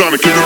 Sonic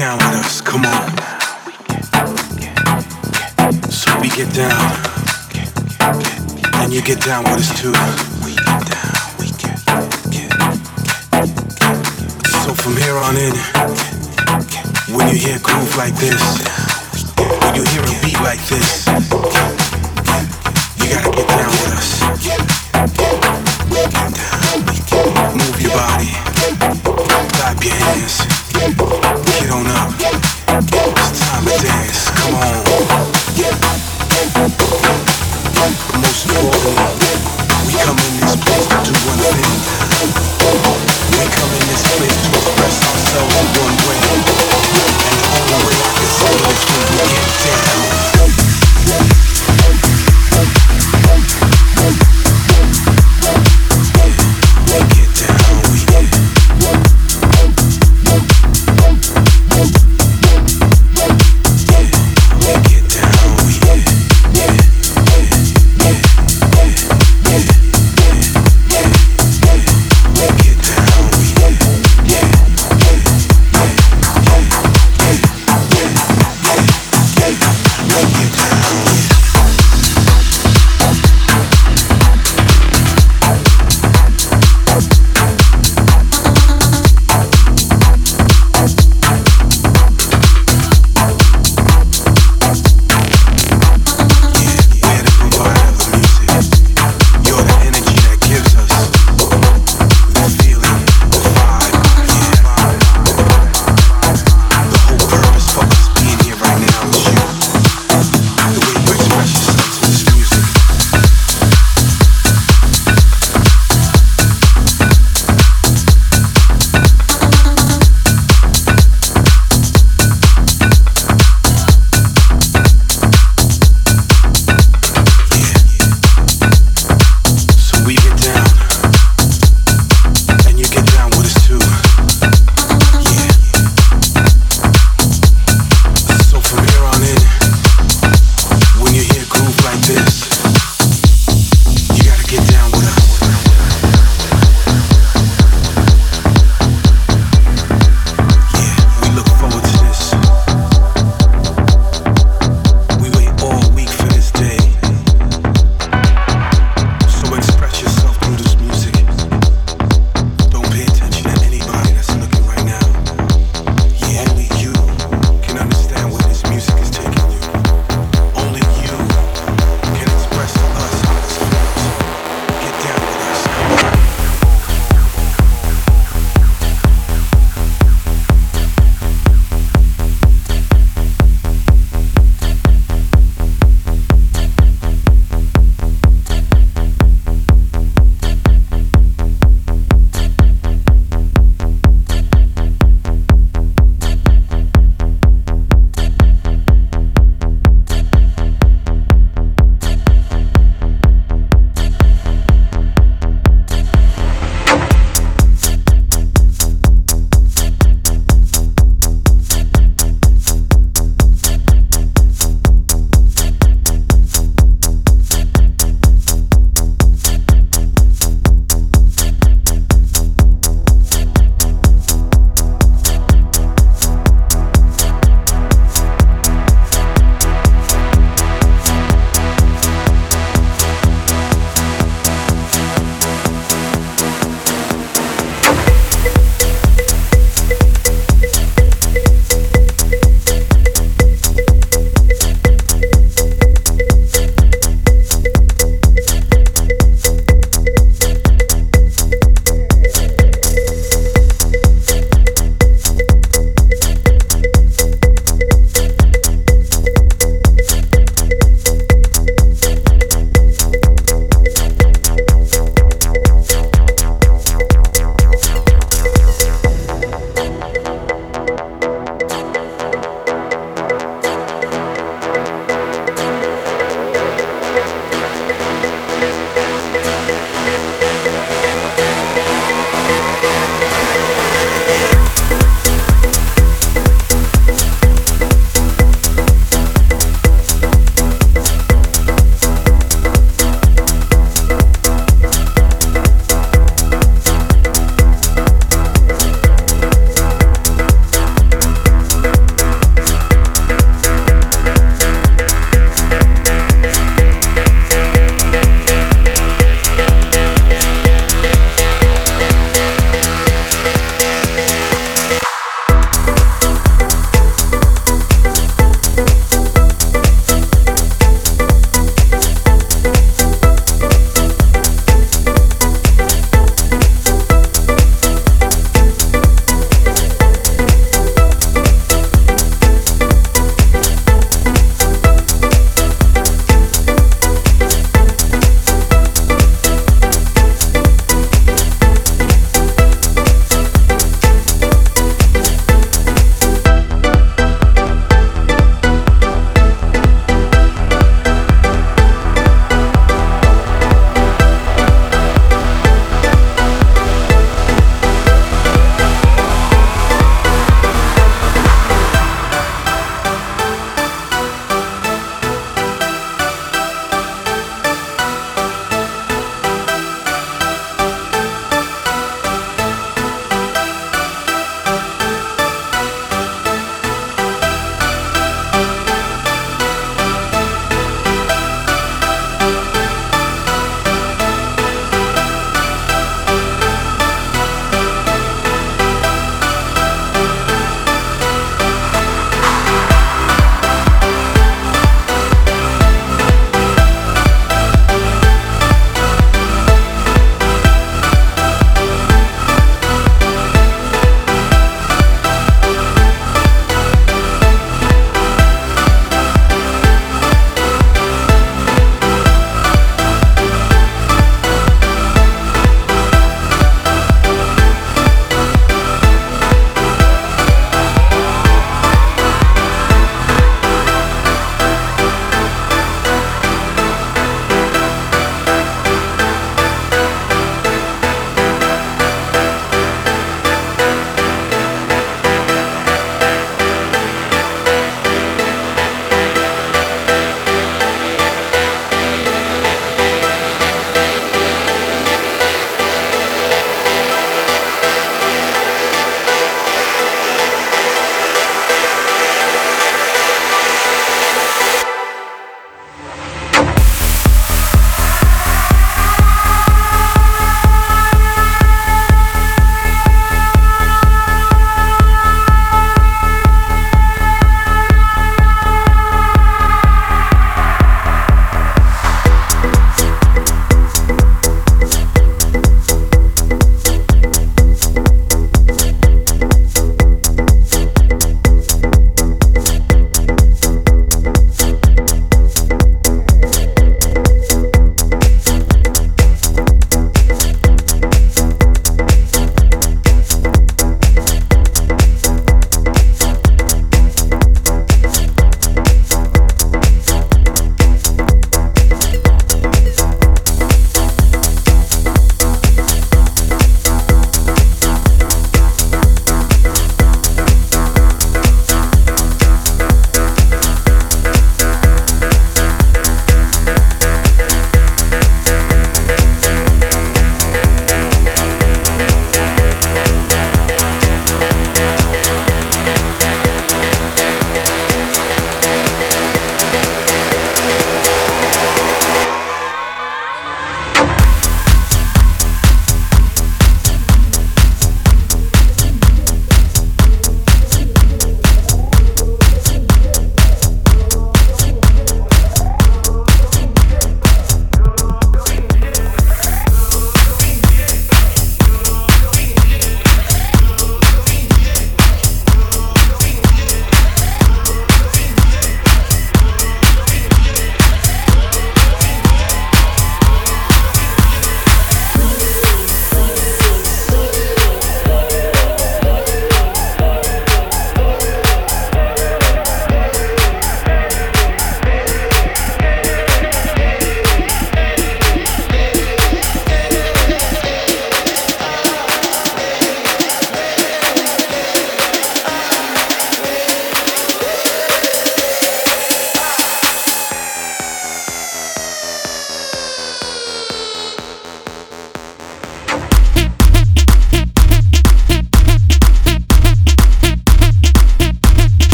down with us come on So we get down and you get down with us too. We get down we get So from here on in, when you hear groove like this, when you hear a beat like this, you gotta get down with us.